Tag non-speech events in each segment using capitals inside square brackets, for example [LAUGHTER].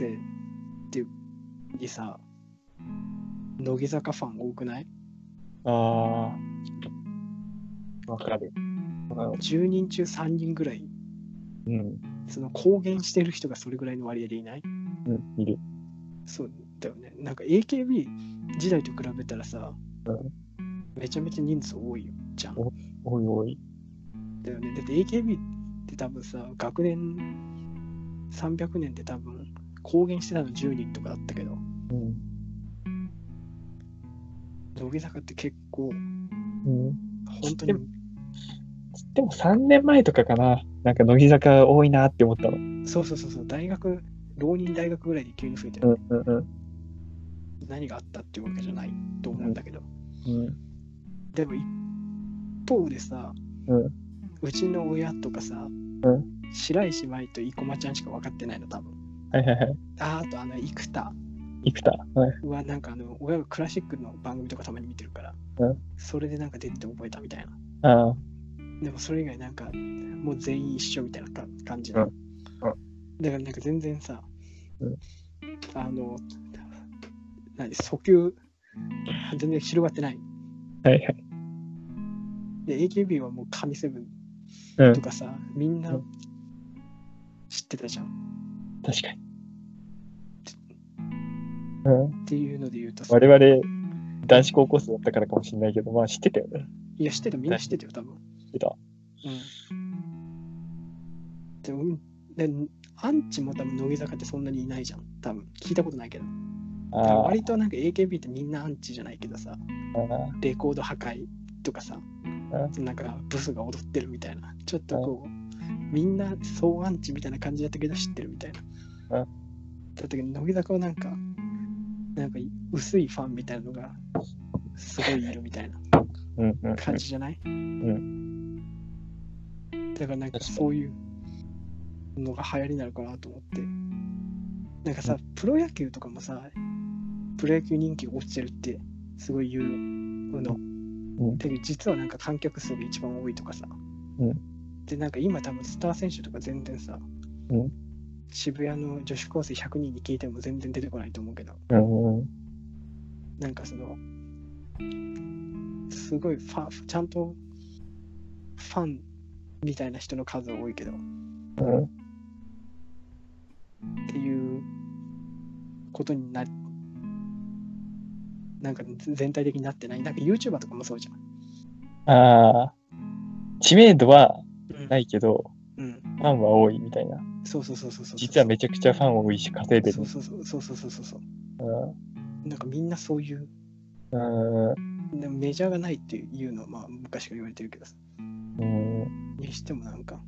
生ってにさ、乃木坂ファン多くない？ああ。わかる。わかる ?10 人中3人ぐらい、うん。その公言してる人がそれぐらいの割合でいない？うん。いる。そうだよね。なんか AKB 時代と比べたらさ、うんめちゃめちゃ人数多いじゃん。おいおい。だよね。だって AKB って多分さ、学年300年で多分公言してたの10人とかだったけど、うん。乃木坂って結構、うん。本当にでもでも3年前とかかな。なんか乃木坂多いなって思ったの。そうそうそうそう、大学、浪人大学ぐらいで急に増えてる、うんうんうん。何があったっていうわけじゃないと思うんだけど、うん。でも一方でさ、うんうちの親とかさ、うん白石麻衣と生駒ちゃんしか分かってないの、多分。はいはいはい。ああとあの、生田生田。はい。はなんかあの、親がクラシックの番組とかたまに見てるから、うんそれでなんか出てて覚えたみたいな。ああ。でもそれ以外なんか、もう全員一緒みたいなか感じの。うんだからなんか全然さ、うんあの、何、訴求、全然広がってない。はいはい。で、AKB はもう神セブンうんと。かさ、みんなうん知ってたじゃん。確かに。うん。っていうので言うとさ、我々、男子高校生だったからかもしれないけど、まあ知ってたよね。いや、知ってた、みんな知ってたよ、多分。知ってた。うん。でも、うんでアンチも多分乃木坂ってそんなにいないじゃん。多分、聞いたことないけど。あ割となんか AKB ってみんなアンチじゃないけどさ、あ。レコード破壊とかさ、なんかブスが踊ってるみたいな、ちょっとこう、みんな総アンチみたいな感じだったけど知ってるみたいな。うんだったけど、乃木坂はなんか、なんか薄いファンみたいなのがすごいいるみたいなうんうん。感じじゃない、だからなんかそういうのが流行りになるかなと思って。なんかさ、プロ野球とかもさ、プロ野球人気が落ちてるってすごい言うの。んで実はなんか観客数が一番多いとかさ。うんで、なんか今多分スター選手とか全然さ、うん渋谷の女子高生100人に聞いても全然出てこないと思うけど、うんうん。なんかその、すごいファン、ちゃんとファンみたいな人の数は多いけど、うん。っていうことにななんか全体的になってない。なんか YouTuber とかもそうじゃん。ああ。知名度はうんないけど、うん。ファンは多いみたいな。そうそうそうそうそう。実はめちゃくちゃファン多いし、稼いでるそう。そうそうそうそうそうそう。うんなんかみんなそういう、うんでもメジャーがないっていうのはまあ昔から言われてるけどさ。うん。にしてもなんか、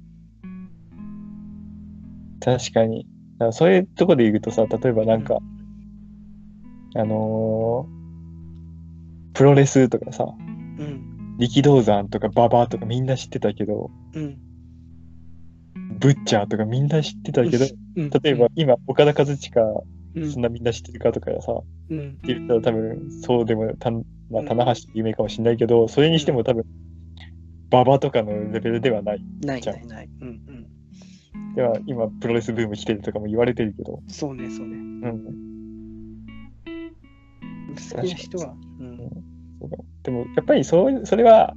確かに。だからそういうとこで言うとさ、例えばなんか、あのープロレスとかさ、うん。力道山とか馬場とかみんな知ってたけど、うん。ブッチャーとかみんな知ってたけど、うん、例えば今、岡田和親、うん、そんなみんな知ってるかとかさ、うん。って言ったら多分そうでもたん、まあ、棚橋って有名かもしれないけど、それにしても多分、馬場とかのレベルではない。ないじゃあないない。うんうん。では今、プロレスブーム来てるとかも言われてるけど、そうね、そうね。うん。好きな人は、うん。そうだでも、やっぱりそうそれは、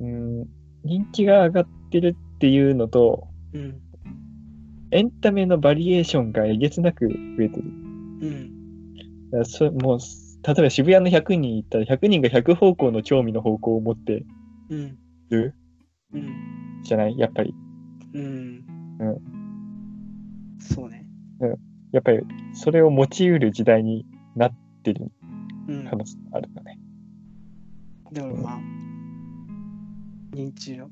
うん、人気が上がってるっていうのと、うん。エンタメのバリエーションがえげつなく増えてる。うん。そもう、例えば渋谷の100人行ったら、100人が100方向の興味の方向を持ってうん。る？うん。じゃない？やっぱり。うん。うそうね。やっぱり、それを持ち得る時代になってるうん。可能性があるよね。だからまあ、認知の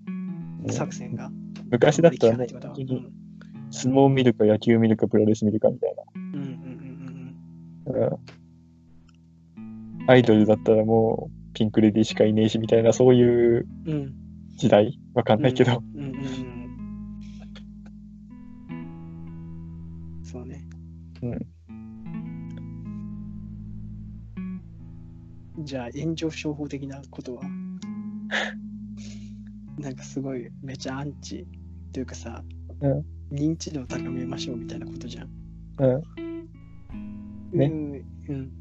作戦が。昔だったらね相撲見るか野球見るかプロレス見るかみたいうんうんうんな。うんアイドルだったらもうピンクレディーしかいねえしみたいな、そういううんうん。わかんないけど。うんうんうん。そうね。うん。じゃあ、炎上商法的なことは、なんかすごいめちゃアンチというかさ、うん認知度を高めましょうみたいなことじゃん。うん。ねうん。うん。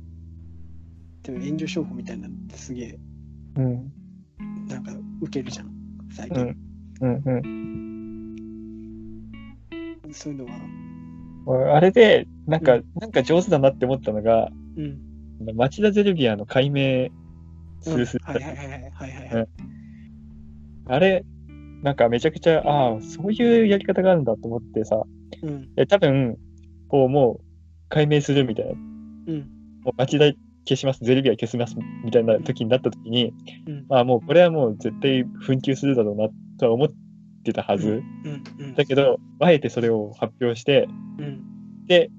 でも炎上商法みたいなのってすげえ、うん。なんか、ウケるじゃん、最近。うん。うん。うん。そういうのは、俺あれで、なんか、うなんか上手だなって思ったのが、うん。町田ゼルビアの解明するする、はいはいはいはいはいはいはい。あれ、なんかめちゃくちゃ、ああ、そういうやり方があるんだと思ってさ、うん。え多分、こうもう解明するみたいな、うん。もう町田消します、ゼルビア消しますみたいな時になった時に、うん。まあもうこれはもう絶対紛糾するだろうなとは思ってたはず。うん。うん。だけど、あえてそれを発表して、うん。で、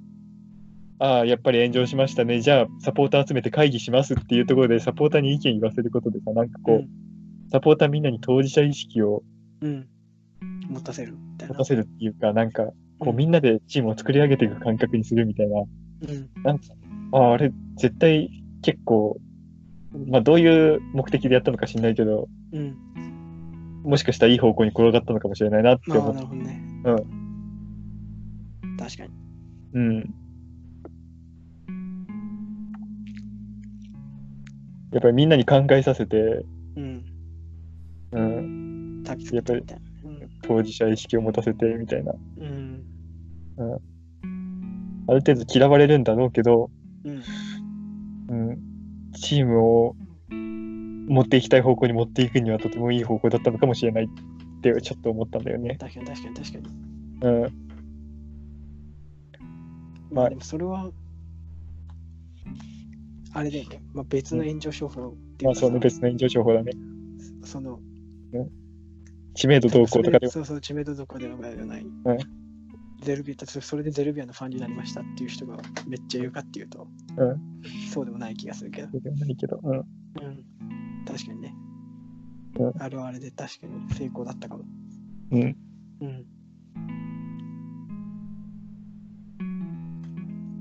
ああ、やっぱり炎上しましたね。じゃあ、サポーター集めて会議しますっていうところで、サポーターに意見言わせることでさ、なんかこう、うんサポーターみんなに当事者意識をうん。持たせるみたいな。持たせるっていうか、なんか、こう、うんみんなでチームを作り上げていく感覚にするみたいな、うん。なんか、ああ、あれ、絶対結構、まあ、どういう目的でやったのか知んないけど、うん。もしかしたらいい方向に転がったのかもしれないなって思っなるほどね。うん。確かに。うん。やっぱりみんなに考えさせて、うん。うん、焚きつけてみたいな。当事者意識を持たせてみたいな。うん。ある程度嫌われるんだろうけど、うん。うん、チームを持っていきたい方向に持っていくにはとてもいい方向だったのかもしれないってちょっと思ったんだよね。確かに確かに確かに。うん。まあでもそれは、あれだよね。まあ別の炎上商法っていうかさまあそうね、別の炎上情報だね。その、知名度動向とかでそうそう、知名度どこでもない。うんゼルビア、それでゼルビアのファンになりましたっていう人がめっちゃ言うかっていうと、うんそうでもない気がするけど。もないけど。うん。うん。確かにね。うんあれはあれで確かに成功だったかも。うん。うん。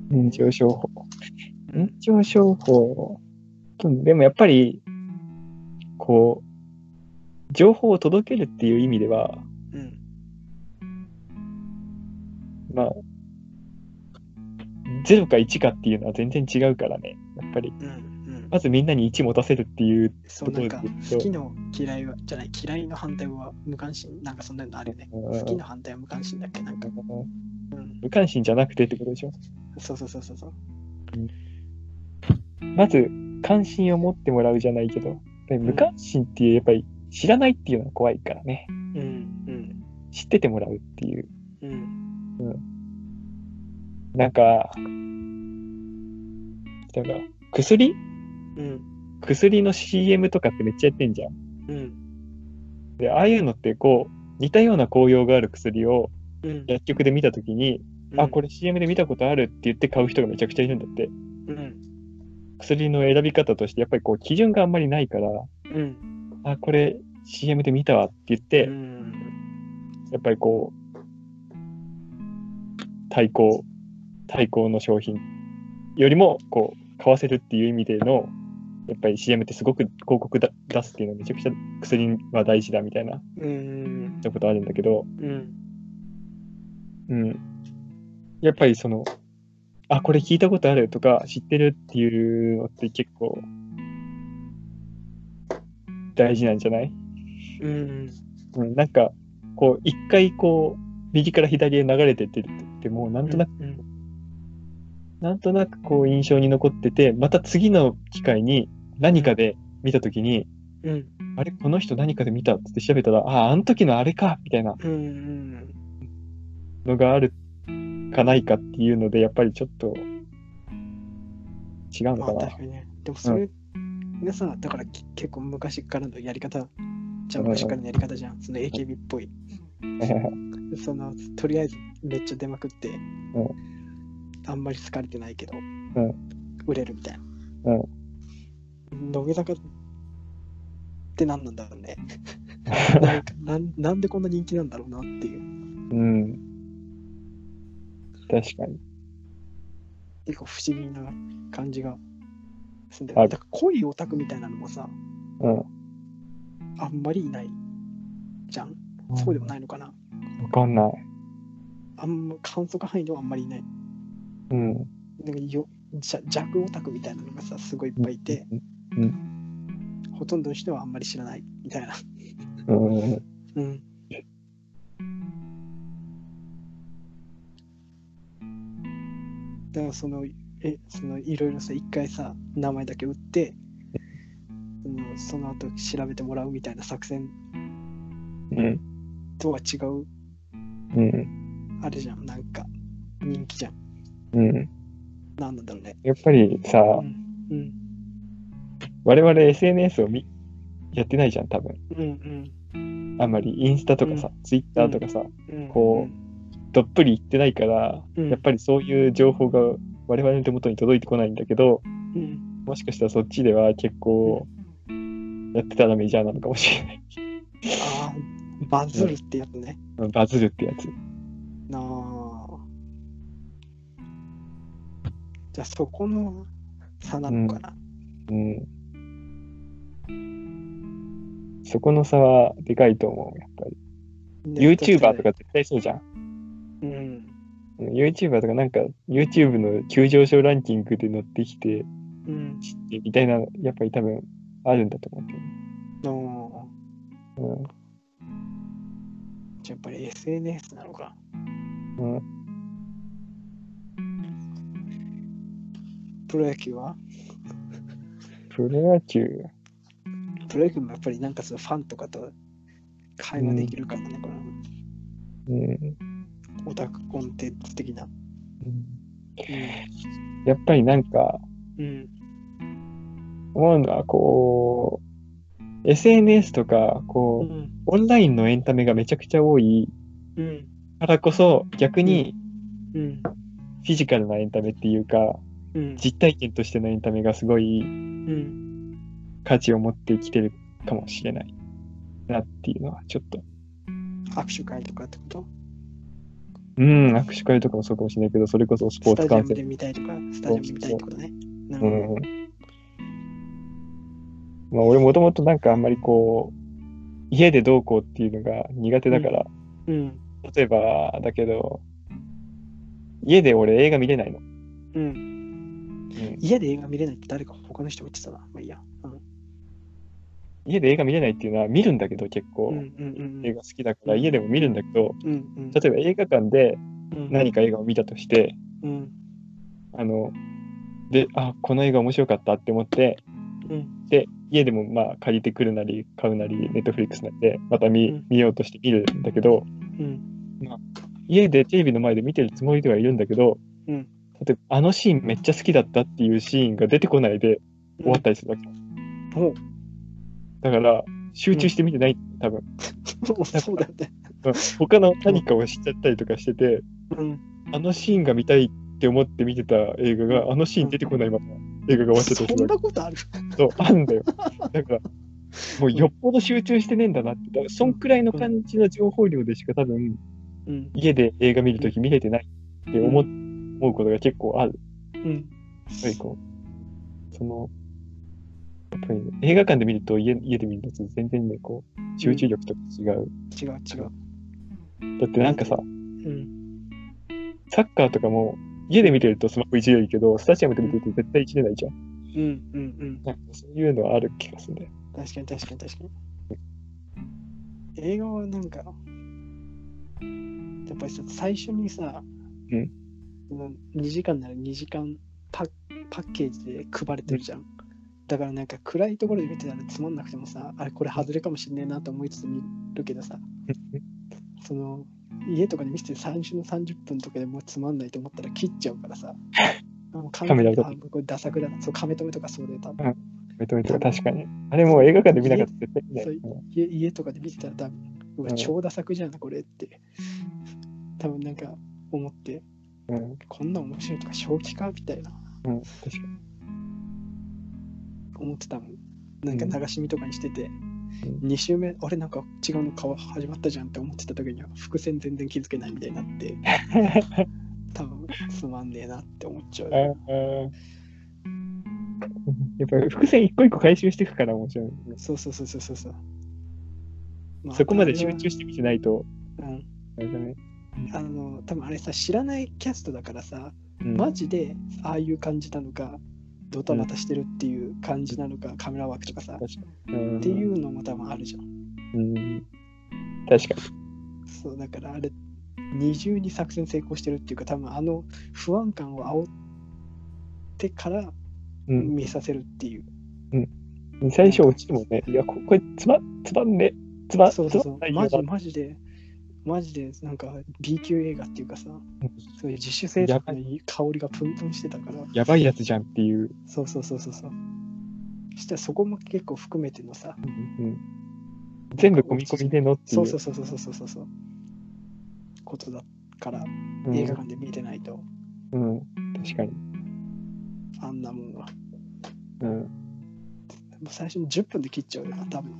炎上商法。炎上商法。うんでもやっぱり、こう、情報を届けるっていう意味では、うん。まあ、0か1かっていうのは全然違うからね。やっぱり、うん。うん。まずみんなに1持たせるっていうそうなんかところで言うと好きの嫌いはじゃない嫌いの反対は無関心なんかそんなのあるよねうん好きの反対は無関心だっけなんかうん無関心じゃなくてってことでしょ？そうそうそうそうそうまず、関心を持ってもらうじゃないけど、無関心っていう、やっぱり知らないっていうのは怖いからね。うんうん。知っててもらうっていう。うん。なんか、なんか、薬？うん。薬の CM とかってめっちゃやってんじゃん。うん。で、ああいうのってこう、似たような効用がある薬をうん。薬局で見たときに、あ、これ CM で見たことあるって言って買う人がめちゃくちゃいるんだって。うん。薬の選び方として、やっぱりこう、基準があんまりないから、うんあ、これ CM で見たわって言って、うんやっぱりこう、対抗、対抗の商品よりも、こう、買わせるっていう意味での、やっぱり CM ってすごく広告だ出すっていうのはめちゃくちゃ薬は大事だみたいな、うん。そういうことあるんだけど、うん。うん。やっぱりその、あ、これ聞いたことあるとか知ってるっていうのって結構大事なんじゃない？うん。うん、なんか、こう、一回こう、右から左へ流れてってっても、なんとなく、うんなんとなくこう印象に残ってて、また次の機会に何かで見たときに、うん。あれ、この人何かで見たって調べたら、ああ、あの時のあれかみたいなうんのがあるかないかっていうので、やっぱりちょっと違うのまかな。あ確かにね。でもそれがさだからき結構昔からのやり方じゃあ昔からのやり方じゃんその AKB っぽい [LAUGHS] そのとりあえずめっちゃ出まくって、あんまり好かれてないけど、ん売れるみたいな。乃木坂って何なんだろうね [LAUGHS] なんかなん。なんでこんな人気なんだろうなっていう。うん。確かに。結構不思議な感じがすんだあよ。だから濃いオタクみたいなのもさ、うん。あんまりいないじゃん。そうでもないのかな。わかんない。あんま観測範囲ではあんまりいない。うん。なんかよじゃ弱オタクみたいなのがさ、すごいいっぱいいて、うん。ほとんどの人はあんまり知らないみたいな。うん。うん。だからその、え、そのいろいろさ、一回さ、名前だけ打って、そのその後調べてもらうみたいな作戦うん。とは違う、うん。あれじゃん、なんか、人気じゃん。うん。なんなんだろうね。やっぱりさう、ん。うん。我々 SNS をみやってないじゃん、多分。うんあんまりインスタとかさ、ツイッターとかさ、うん。こどっぷり言ってないから、うんやっぱりそういう情報が我々の手元に届いてこないんだけど、う。うん。もしかしたらそっちでは結構やってたらメジャーなのかもしれない。ああ、バズるってやつね。バズるってやつ。なあ。じゃあそこの差なのかな。うん。そこの差はでかいと思う、やっぱり。YouTuber とか絶対そうじゃん。うん。うん YouTuber とかなんか YouTube の急上昇ランキングで乗ってきて、うん。みたいな、やっぱり多分あるんだと思うけど。のうんじゃあやっぱり SNS なのか。うん、プロ野球は？プロ野球、プロ野球もやっぱりなんかそのファンとかと会話できるからなのかな。うんオタクコンテンツ的な。やっぱりなんかうん。思うのはこう SNS とかこう、うん。オンラインのエンタメがめちゃくちゃ多いうん。からこそ逆にうん。フィジカルなエンタメっていうかうん。実体験としてのエンタメがすごいうん。価値を持ってきてるかもしれないなっていうのはちょっと握手会とかってこと？うん握手会とかもそうかもしれないけどそれこそスポースタジアムでツ観戦見たいとか、スタジアムで見たいってことね。う。んまあ俺もともとなんかあんまりこう家でどうこうっていうのが苦手だから、うん。例えばだけど家で俺映画見れないの、うん。うん家で映画見れないって誰か他の人言ってたな。まあいいや。うん。家で映画見れないっていうのは見るんだけど結構、うんうんうん。映画好きだから家でも見るんだけどうんうん。例えば映画館でうん何か映画を見たとして、うん。あのであこの映画面白かったって思ってうん。で家でもまあ借りてくるなり買うなりネットフリックスなんでまた見,、うん見ようとして見るんだけどうん。家でテレビの前で見てるつもりではいるんだけど、うん例えばあのシーンめっちゃ好きだったっていうシーンが出てこないで終わったりするわけ、おうだから集中して見てない、多分 [LAUGHS] そうだよね。うん他の何かをしちゃったりとかしててうん。あのシーンが見たいって思って見てた映画があのシーン出てこないまま映画が終わっちゃったそんなことある？そうあるんだよだからもうよっぽど集中してねえんだなってそんくらいの感じの情報量でしか多分うん。家で映画見るとき見れてないって思,、思うことが結構あるうん。やっぱりこう、その、映画館で見ると家家で見るのと全然ね、こう、集中力とか違う。違う違う。だってなんかさ、うん。サッカーとかも家で見てるとスマホいじれるけど、スタジアムで見てると絶対いじれないじゃん。うんうんうん。なんかそういうのはある気がするんだよ。確かに確かに確かに。映画はなんか、やっぱりさ、最初にさ、うんその2時間なら2時間パパッケージで配られてるじゃん。だからなんか暗いところで見てたらつまんなくてもさ、あれこれ外れかもしんねえなと思いつつ見るけどさ、その家とかで見せて最初の30分とかでもうつまんないと思ったら切っちゃうからさ、あもうカメラとかあこれダサくだな。そう、カメ止めとかそうで多分。めとめと確かに。あれもう映画館で見なかったら絶対見ない。そう家家とかで見てたら多分、うわうん超ダサくじゃんな、これって。多分なんか思って、うん、うん、こんな面白いとか正気かみたいなうん確かに。思ってたもん。なんか流し見とかにしてて、ん2週目、あれなんか違うの顔始まったじゃんって思ってた時には伏線全然気づけないみたいになって、[LAUGHS] 多分つまんねえなって思っちゃう。やっぱり伏線一個一個回収していくから面白い、ね。そうそうそうそうそうそう。まあそこまで集中して見てないと、うん。なんかね、あの、多分あれさ、知らないキャストだからさ、うんマジでああいう感じなのかドタバタしてるっていう感じなのか、カメラワークとかさ。うんっていうのも多分あるじゃん。うん。確かそうだからあれ二重に作戦成功してるっていうか多分あの不安感を煽ってからに。うん。見させるっていう、最初落ちてもね、いや、ここれつま、つまんね、つま、そうそうそう。マジなマジでマジでなんか B 級映画っていうかさそういう自主制作のいい香りがプンプンしてたからやばいやつじゃんっていう。そうそうそうそうそうそしたらそこも結構含めてのさうん全部込み込みでのってい。そううそうそうそうそうそうそうそうことだからうん映画館で見てないと、うん。確かに。あんなもんはうん。最初に10分で切っちゃうよな多分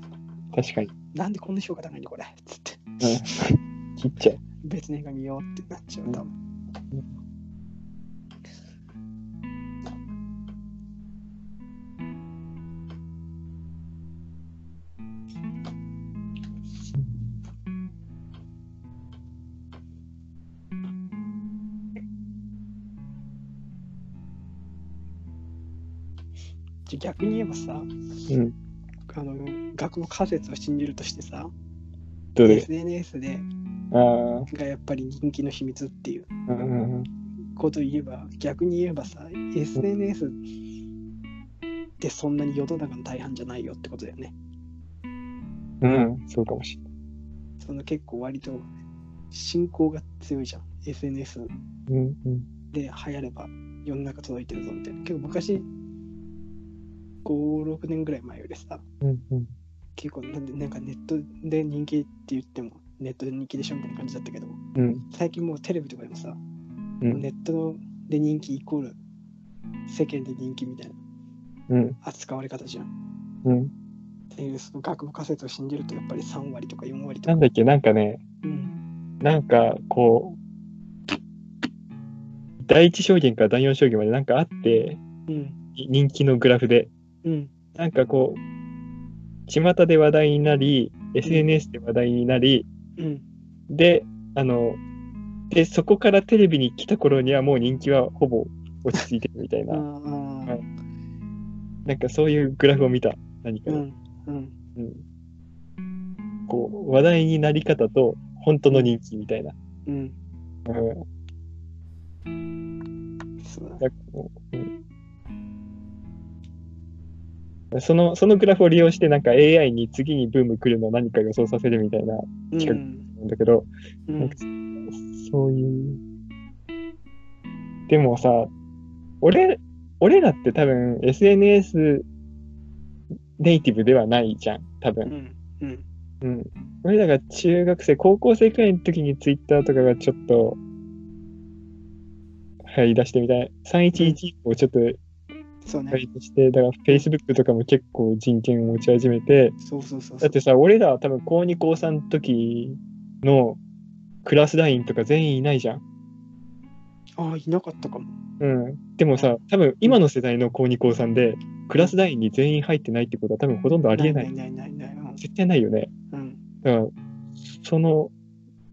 確かに。なんでこんな評価高いのこれつってうん。切っちゃう。別の映画見ようってなっちゃう多分じゃ逆に言えばさうん。あの学の仮説を信じるとしてさ SNS で。がやっぱり人気の秘密っていう。ことを言えば逆に言えばさ SNS ってそんなに世の中の大半じゃないよってことだよねうん。そうかもしれない。その結構割と信仰が強いじゃん SNS。で流行れば世の中届いてるぞみたいな結構昔56年ぐらい前よりさうんうん。結構なんでなんかネットで人気って言ってもネットで人気でしょみたいな感じだったけど。うん。最近もうテレビとかでもさ、うん。ネットで人気イコール世間で人気みたいなうん。扱われ方じゃん。うん。っていうその学部仮説を信じるとやっぱり3割とか4割とか。なんだっけ、なんかね、うん。なんかこう、第一証言から第四証言までなんかあって、うん。い人気のグラフで、うん。なんかこう、巷で話題になり、SNS で話題になり、うん。で、あの、で、そこからテレビに来た頃にはもう人気はほぼ落ち着いてるみたいあな、ーはい。なんかそういうグラフを見た、何か。で。うんうん。うん。こう、話題になり方と本当の人気みたいな。うん。うん。そうだ。うんその、そのグラフを利用して、なんか AI に次にブーム来るのを何か予想させるみたいなうん企なんだけど、うんそういう。でもさ、俺、俺らって多分 SNS ネイティブではないじゃん、多分。うんうんうん。俺らが中学生、高校生くらいの時に Twitter とかがちょっと入り出してみたい。311をちょっとそうねして、だから Facebook とかも結構人権を持ち始めて、そうそうそうだってさ、俺らは多分高2、高3の時のクラスラインとか全員いないじゃん。ああいなかったかもうん。でもさ、多分今の世代の高2、高3でクラスラインに全員入ってないってことは多分ほとんどありえない。ないないないない絶対ないよね。うんだから、その、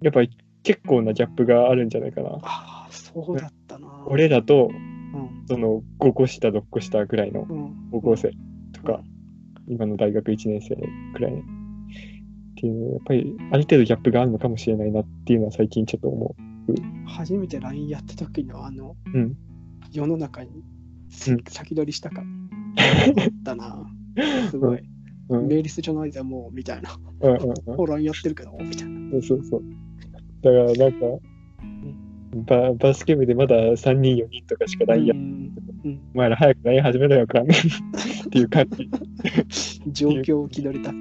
やっぱり結構なギャップがあるんじゃないかな。ああそうだったな俺らと、うんその5個下、6個下ぐらいのうん高校生とか、今の大学1年生くらいっていうのは、やっぱりある程度ギャップがあるのかもしれないなっていうのは最近ちょっと思初めて LINE やった時のあのう。うん。世の中にせうん先取りしたかだな [LAUGHS] すごいうん。うんメールスじゃないでもうみたいなうんうん。ほら LINE やってるけどみたいなそうそう。だからなんか、ババスケ部でまだ3人、4人とかしかないや、うん。うんお前ら早く LINE 始めろよ、かん。っていう感じ。状況を気取りた。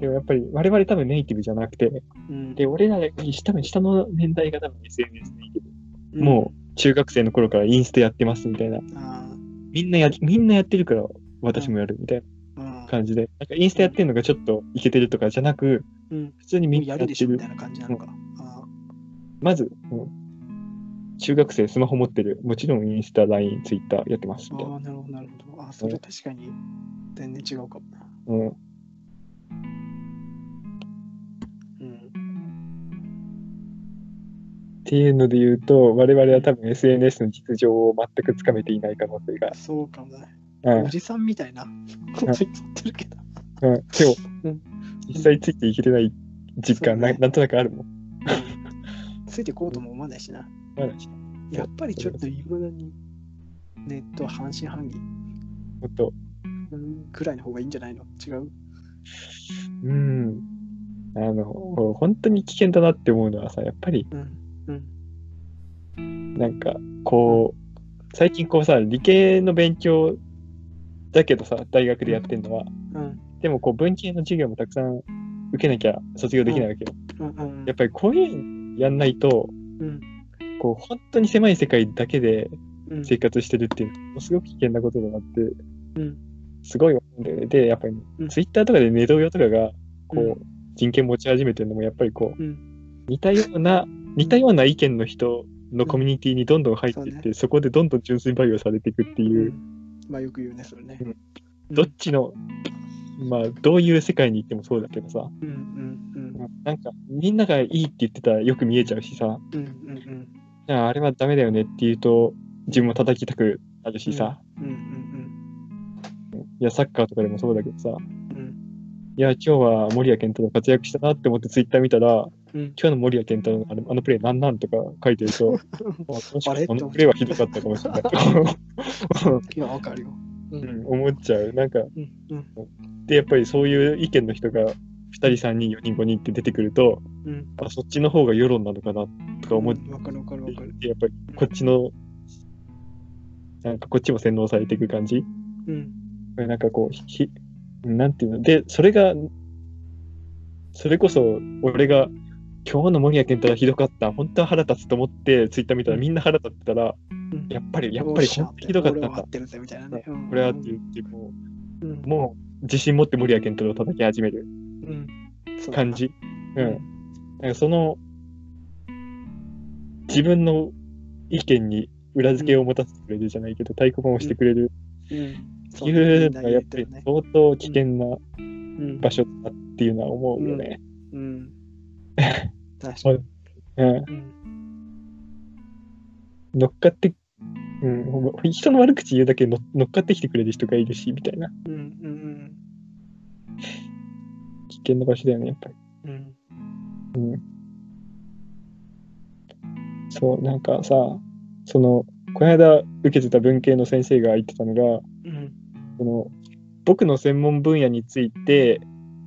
でもやっぱり我々多分ネイティブじゃなくて、うん。で、俺らより多分下の年代が多分 SNS ネイティブ。うん。もう中学生の頃からインスタやってますみたいな。あみんなや、みんなやってるから私もやるみたいな感じで、なんかインスタやってるのがちょっといけてるとかじゃなく、うん、普通にみんなやるでしょみたいな感じなのか。まず、うん、中学生スマホ持ってる、もちろんインスタ、LINE、Twitter やってますみ。あなるほど、なるほど。あ、それ確かに全然違うかも。うん。うん、っていうので言うと、我々は多分 SNS の実情を全くつかめていない可能性が。そうかもね。うん。おじさんみたいな。こと言ってるけど。うん、でもうん、実際ついていけてない実感な、ね。なんとなくあるもん。ついていこうとも思わないしな。まだやっぱりちょっといまだにネットは半信半疑。もっと、うんくらいの方がいいんじゃないの？違う？うん。あの、本当に危険だなって思うのはさ、やっぱり、うん。うん。なんか、こう、最近こうさ、理系の勉強だけどさ、大学でやってんのは、うん。でもこう、文系の授業もたくさん受けなきゃ卒業できないわけよ。うん。うんやっぱりこういうのやんないと、うん。こう、本当に狭い世界だけでうん。生活してるっていうのは、ものすごく危険なことだなって、うん。すごい思うんだよね。で、やっぱり、うんツイッターとかでネトウヨとかが、こう、うん人権持ち始めてるのも、やっぱりこう、うん。似たような、似たような意見の人のコミュニティにどんどん入っていって、そうそこでどんどん純粋培養されていくっていう、まあよく言うね、それね。うんどっちの、まあ、どういう世界に行ってもそうだけどさ、うんうんなんか、みんながいいって言ってたらよく見えちゃうしさ、うん。うんうんああれはダメだよねって言うと、自分も叩きたくなるしさ、うん。うんいや、サッカーとかでもそうだけどさ、うんうん。いや、今日は森谷健太郎活躍したなって思ってツイッター見たら、うん。今日の森谷健太郎のあのあのプレーなんなんとか書いてると、[LAUGHS] あもしかしてこのプレーはひどかったかもしれない。いや、わかるよ。う。うんん、思っちゃう。なんか、うん。うん。で、やっぱりそういう意見の人が2人、3人、4人、5人って出てくると、うん。あ、そっちの方が世論なのかなとか思っわかるわかるわかる。て、やっぱりこっちの、なんかこっちも洗脳されていく感じ？うん。なんかこう、ひ、なんていうの？で、それが、それこそ、俺が、今日の森谷健太郎ひどかった。本当は腹立つと思って、ツイッター見たらみんな腹立ってたら、うんやっぱり、やっぱり本当にひどかったんだこれはって言って、こうんう、もう、自信持って森谷健太郎を叩き始める感じ。うん。なんかその、自分の意見に裏付けを持たせてくれるじゃないけど、太鼓判をしてくれるうん。っていうのがやっぱりね。相当危険なうん。場所だっていうのは思うよね。うん。確かに。うん。うん。乗っかって、うん、人の悪口言うだけ乗乗っかってきてくれる人がいるし、みたいな。うん。うん。危険な場所だよね、やっぱり。うん。うん。そう、なんかさ、その、この間受けてた文系の先生が言ってたのが、うん。その僕の専門分野について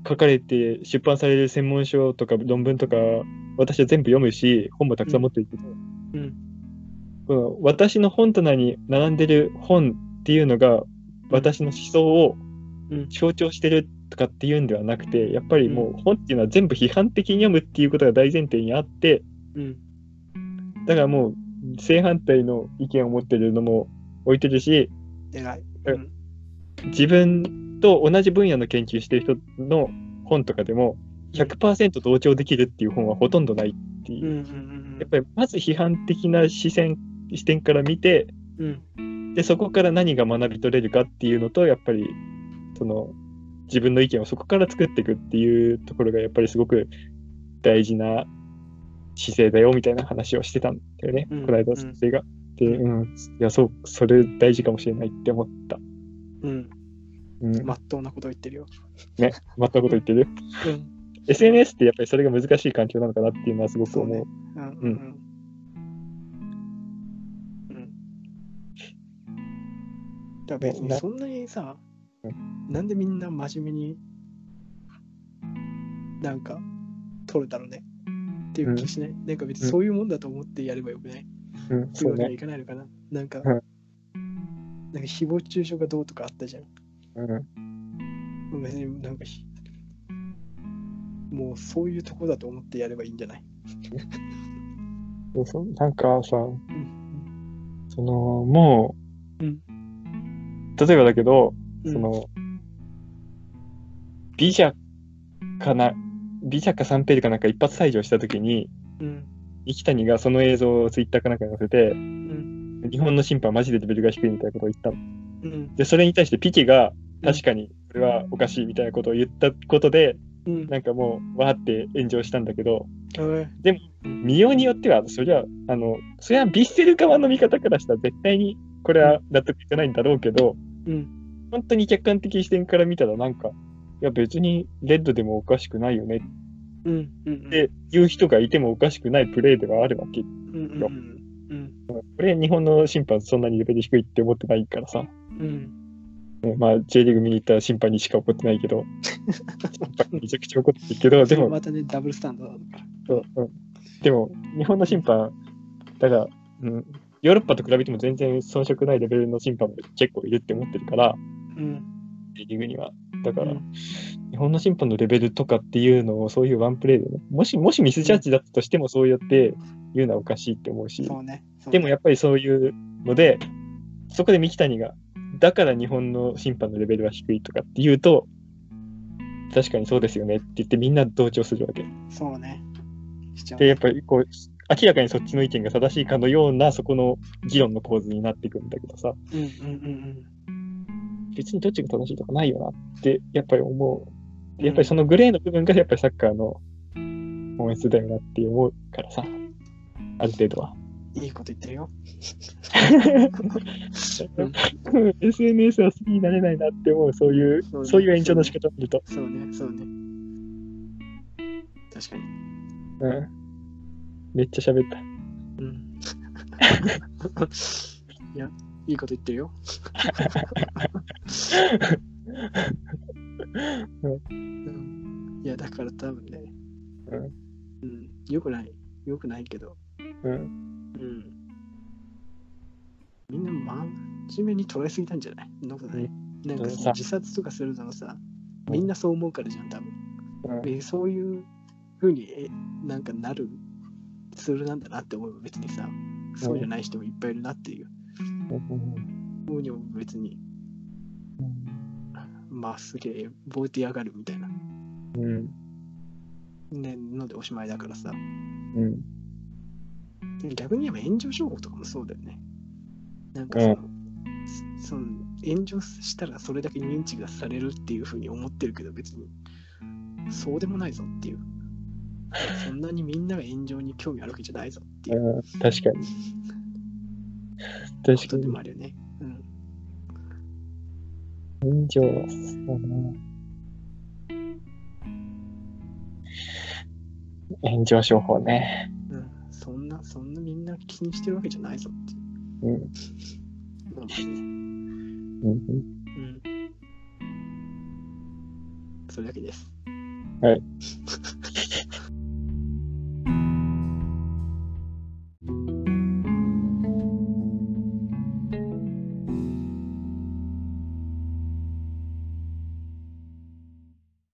書かれて出版される専門書とか論文とか私は全部読むし本もたくさん持ってるけど、うん。この私の本棚に並んでる本っていうのが私の思想をうん象徴してるとかっていうんではなくてやっぱりもう本っていうのは全部批判的に読むっていうことが大前提にあってうん。だからもう正反対の意見を持ってるのも置いてるしうん。自分と同じ分野の研究してる人の本とかでも100%同調できるっていう本はほとんどないっていうう。ん。うん。やっぱりまず批判的な視線視点から見てうん。でそこから何が学び取れるかっていうのとやっぱりその自分の意見をそこから作っていくっていうところがやっぱりすごく大事な姿勢だよみたいな話をしてたんだよね、うんこの間先生が。で、うん、いやそうそれ大事かもしれないって思った。うん。うん、まっとうなこと言ってるよ。ね、まったこと言ってる？うん。SNS ってやっぱりそれが難しい環境なのかなっていうのはすごく思う。そうん。うん。うん。だから別にそんなにさう、なんでみんな真面目になんか取るだろうね？っていう気しない？なんか別にそういうもんだと思ってやればよくない？うん、そういうわけにはね。いかないのかな？なんか、うんなんか誹謗中傷がどうとかあったじゃん。うん、別になんかひもうそういうとこだと思ってやればいいんじゃない？そなんかさ、うん。その、もう、うん例えばだけど、うんその、美者かな、美者かサンペルかなんか一発退場したときに、うん。生谷がその映像をツイッターかなんかに載せて、うん。日本の審判マジでレベルが低いみたいなことを言ったの。うん。で、それに対してピケが、確かにこれはおかしいみたいなことを言ったことで、うん。なんかもう、わーって炎上したんだけど、え見ようによっては、そりゃ、あの、それはビッセル側の見方からしたら絶対にこれは納得いかないんだろうけど、うん。本当に客観的視点から見たらなんか、いや別にレッドでもおかしくないよねうん。うん。うん。っていう人がいてもおかしくないプレーではあるわけ。うん。うん。うん。これ日本の審判そんなにレベル低いって思ってないからさ。うん。ねまあ J リーグ見に行った審判にしか怒ってないけど、審判にめちゃくちゃ怒ってるけど、でも、またね、ダブルスタンドだから。そううん、でも日本の審判、だから、うん、ヨーロッパと比べても全然遜色ないレベルの審判も結構いるって思ってるから、うん。J リーグには。だから、うん日本の審判のレベルとかっていうのをそういうワンプレーでね、もし、もしミスジャッジだったとしてもそうやって言うのはおかしいって思うし、そうね。そうねでもやっぱりそういうので、そこで三木谷が、だから日本の審判のレベルは低いとかって言うと、確かにそうですよねって言ってみんな同調するわけ。そうね。で、やっぱりこう、明らかにそっちの意見が正しいかのような、そこの議論の構図になっていくんだけどさ、うんうんうん別にどっちが正しいとかないよなって、やっぱり思う。やっぱりそのグレーの部分がやっぱりサッカーの本質だよなって思うからさ、ある程度は。うん。いいこと言ってるよ。SNS は好きになれないなって思う、そういう、そうねそういう炎上の仕方を見ると。そうね、そうね。確かに。うん。めっちゃ喋った。うん。いや、いいこと言ってるよ。うんいや、だから多分ね、うん。うん、よくない、よくないけど、うん。うん。みんな真面目に捉えすぎたんじゃない？そんなことなんかさ自殺とかするのもさ、みんなそう思うからじゃん、多分。うんでそういうふうにえなんかなるツールなんだなって思えば別にさ、そうじゃない人もいっぱいいるなっていうふうにも別に、まあすげえ、ボーティ上がるみたいな、うん。ね、のでおしまいだからさ。うん。で逆に言えば炎上商法とかもそうだよね。なんかその、そその炎上したらそれだけ認知がされるっていうふうに思ってるけど別にそうでもないぞっていう。そんなにみんなが炎上に興味あるわけじゃないぞっていううん確かに。確かに。でもあるよね。うん。炎上、そうな。炎上商法ね。な、気にしてるわけじゃないぞっていううん。のもあるね。うん。うん。それだけです。はい。[LAUGHS]